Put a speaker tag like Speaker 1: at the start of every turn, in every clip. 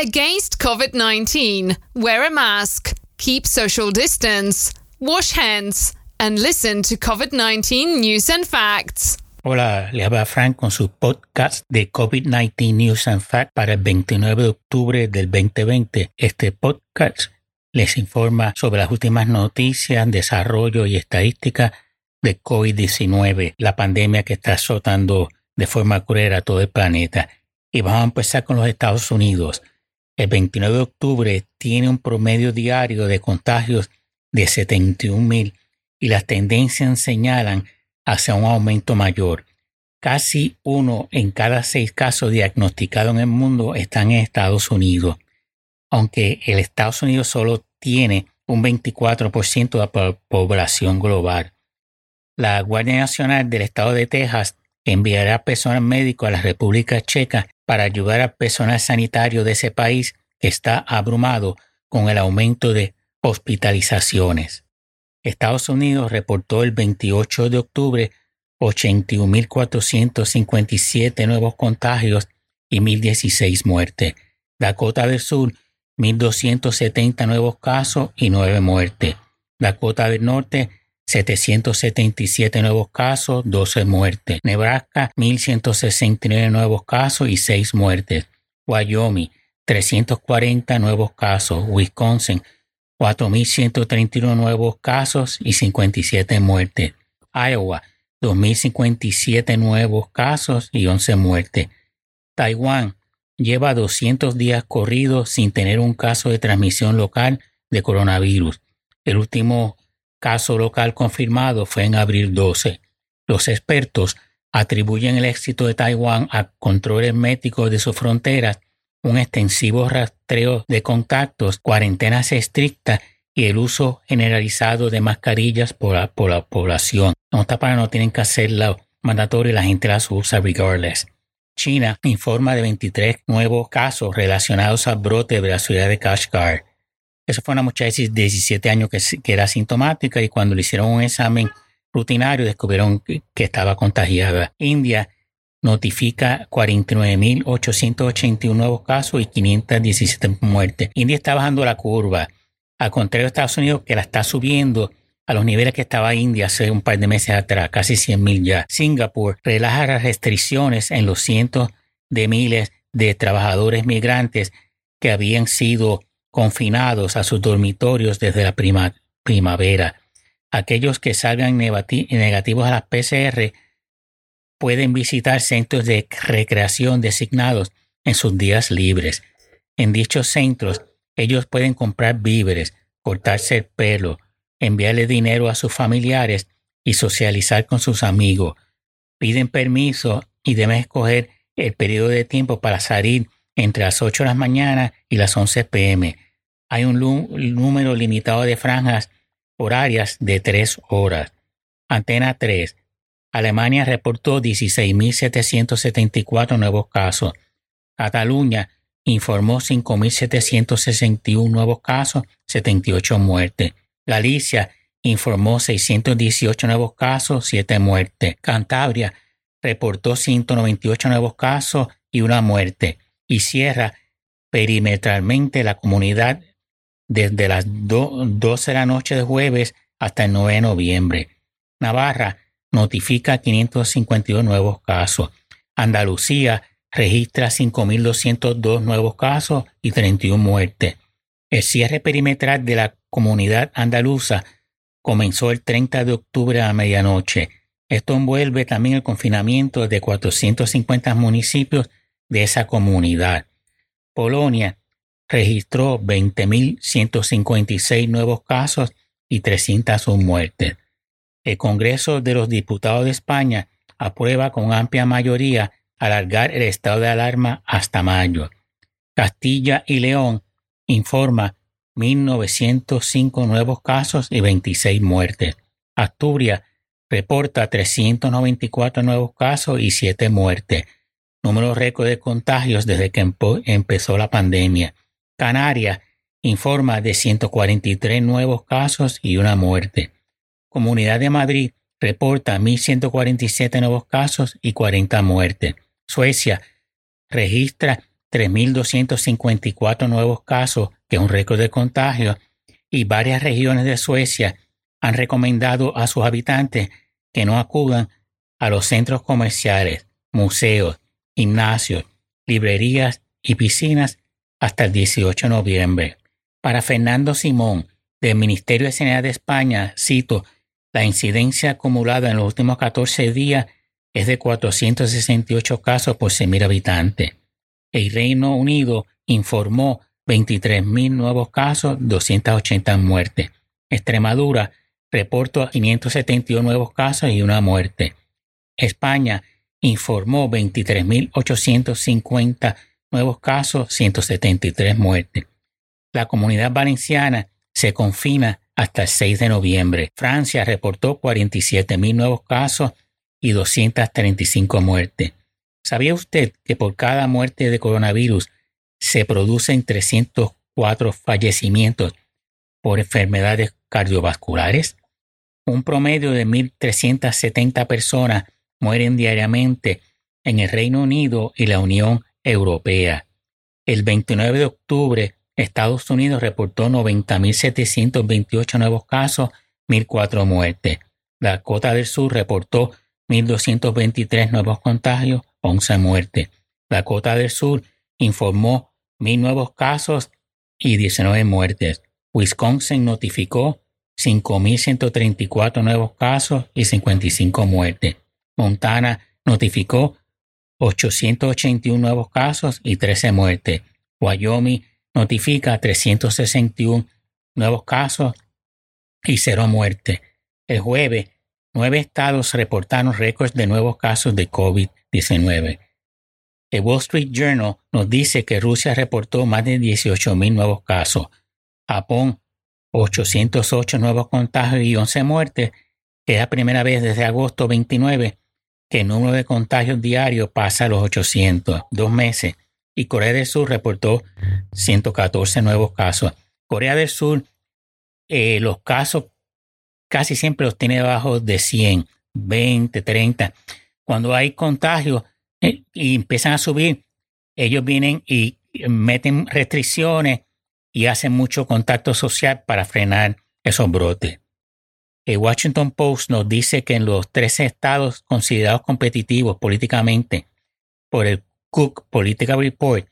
Speaker 1: Against COVID 19, wear a mask, keep social distance, wash hands, and listen to COVID 19 news and facts.
Speaker 2: Hola, le habla Frank con su podcast de COVID-19 News and Facts para el 29 de octubre del 2020. Este podcast les informa sobre las últimas noticias, desarrollo y estadísticas de COVID-19, la pandemia que está azotando de forma cruel a todo el planeta. Y vamos a empezar con los Estados Unidos. El 29 de octubre tiene un promedio diario de contagios de 71 mil y las tendencias señalan hacia un aumento mayor. Casi uno en cada seis casos diagnosticados en el mundo están en Estados Unidos, aunque el Estados Unidos solo tiene un 24% de la población global. La Guardia Nacional del Estado de Texas enviará personal médico a la República Checa para ayudar al personal sanitario de ese país está abrumado con el aumento de hospitalizaciones. Estados Unidos reportó el 28 de octubre 81.457 nuevos contagios y 1.016 muertes. Dakota del Sur, 1.270 nuevos casos y 9 muertes. Dakota del Norte, 777 nuevos casos, 12 muertes. Nebraska, 1.169 nuevos casos y 6 muertes. Wyoming, 340 nuevos casos. Wisconsin, 4.131 nuevos casos y 57 muertes. Iowa, 2.057 nuevos casos y 11 muertes. Taiwán lleva 200 días corridos sin tener un caso de transmisión local de coronavirus. El último caso local confirmado fue en abril 12. Los expertos atribuyen el éxito de Taiwán a controles médicos de sus fronteras, un extensivo rastreo de contactos, cuarentenas estrictas y el uso generalizado de mascarillas por la, población. No está para no tienen que hacerla mandatoria y la gente las usa regardless. China informa de 23 nuevos casos relacionados al brote de la ciudad de Kashgar. Eso fue una muchacha de 17 años que, era asintomática y cuando le hicieron un examen rutinario descubrieron que, estaba contagiada. India notifica 49.881 nuevos casos y 517 muertes. India está bajando la curva, al contrario de Estados Unidos que la está subiendo a los niveles que estaba India hace un par de meses atrás, casi 100.000 ya. Singapur relaja las restricciones en los cientos de miles de trabajadores migrantes que habían sido confinados a sus dormitorios desde la primavera. Aquellos que salgan negativos a las PCR pueden visitar centros de recreación designados en sus días libres. En dichos centros, ellos pueden comprar víveres, cortarse el pelo, enviarle dinero a sus familiares y socializar con sus amigos. Piden permiso y deben escoger el periodo de tiempo para salir entre las 8 de la mañana y las 11 pm. Hay un número limitado de franjas horarias de 3 horas. Antena 3. Alemania reportó 16.774 nuevos casos. Cataluña informó 5.761 nuevos casos, 78 muertes. Galicia informó 618 nuevos casos, 7 muertes. Cantabria reportó 198 nuevos casos y una muerte y cierra perimetralmente la comunidad desde las 12 de la noche de jueves hasta el 9 de noviembre. Navarra notifica 552 nuevos casos. Andalucía registra 5.202 nuevos casos y 31 muertes. El cierre perimetral de la comunidad andaluza comenzó el 30 de octubre a medianoche esto envuelve también el confinamiento de 450 municipios de esa comunidad. Polonia registró 20.156 nuevos casos y 301 muertes. El Congreso de los Diputados de España aprueba con amplia mayoría alargar el estado de alarma hasta mayo. Castilla y León informa 1.905 nuevos casos y 26 muertes. Asturias reporta 394 nuevos casos y 7 muertes, número récord de contagios desde que empezó la pandemia. Canarias informa de 143 nuevos casos y una muerte. Comunidad de Madrid reporta 1.147 nuevos casos y 40 muertes. Suecia registra 3.254 nuevos casos, que es un récord de contagio, y varias regiones de Suecia han recomendado a sus habitantes que no acudan a los centros comerciales, museos, gimnasios, librerías y piscinas hasta el 18 de noviembre. Para Fernando Simón, del Ministerio de Sanidad de España, cito, la incidencia acumulada en los últimos 14 días es de 468 casos por 100.000 habitantes. El Reino Unido informó 23.000 nuevos casos, 280 muertes. Extremadura reportó 571 nuevos casos y una muerte. España informó 23.850 nuevos casos, 173 muertes. La comunidad valenciana se confina hasta el 6 de noviembre. Francia reportó 47.000 nuevos casos y 235 muertes. ¿Sabía usted que por cada muerte de coronavirus se producen 304 fallecimientos por enfermedades cardiovasculares? Un promedio de 1.370 personas mueren diariamente en el Reino Unido y la Unión Europea. El 29 de octubre, Estados Unidos reportó 90.728 nuevos casos, 1.004 muertes. Dakota del Sur reportó 1.223 nuevos contagios, 11 muertes. Dakota del Sur informó 1.000 nuevos casos y 19 muertes. Wisconsin notificó 5.134 nuevos casos y 55 muertes. Montana notificó 881 nuevos casos y 13 muertes. Wyoming notifica 361 nuevos casos y 0 muertes. El jueves, nueve estados reportaron récords de nuevos casos de COVID-19. El Wall Street Journal nos dice que Rusia reportó más de 18.000 nuevos casos. Japón, 808 nuevos contagios y 11 muertes, es la primera vez desde agosto 29 que el número de contagios diarios pasa a los 800, dos meses, y Corea del Sur reportó 114 nuevos casos. Corea del Sur, eh, los casos casi siempre los tiene debajo de 100, 20, 30. Cuando hay contagios eh, y empiezan a subir, ellos vienen y meten restricciones y hacen mucho contacto social para frenar esos brotes. El Washington Post nos dice que en los 13 estados considerados competitivos políticamente por el Cook Political Report,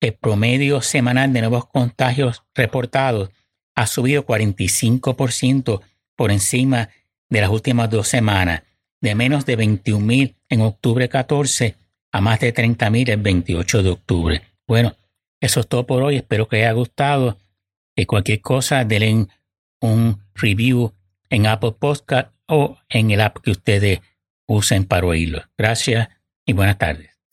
Speaker 2: el promedio semanal de nuevos contagios reportados ha subido 45% por encima de las últimas dos semanas, de menos de 21.000 en octubre 14 a más de 30.000 el 28 de octubre. Bueno, eso es todo por hoy. Espero que haya gustado. Y cualquier cosa, denle un review en Apple Podcast o en el app que ustedes usen para oírlo. Gracias y buenas tardes.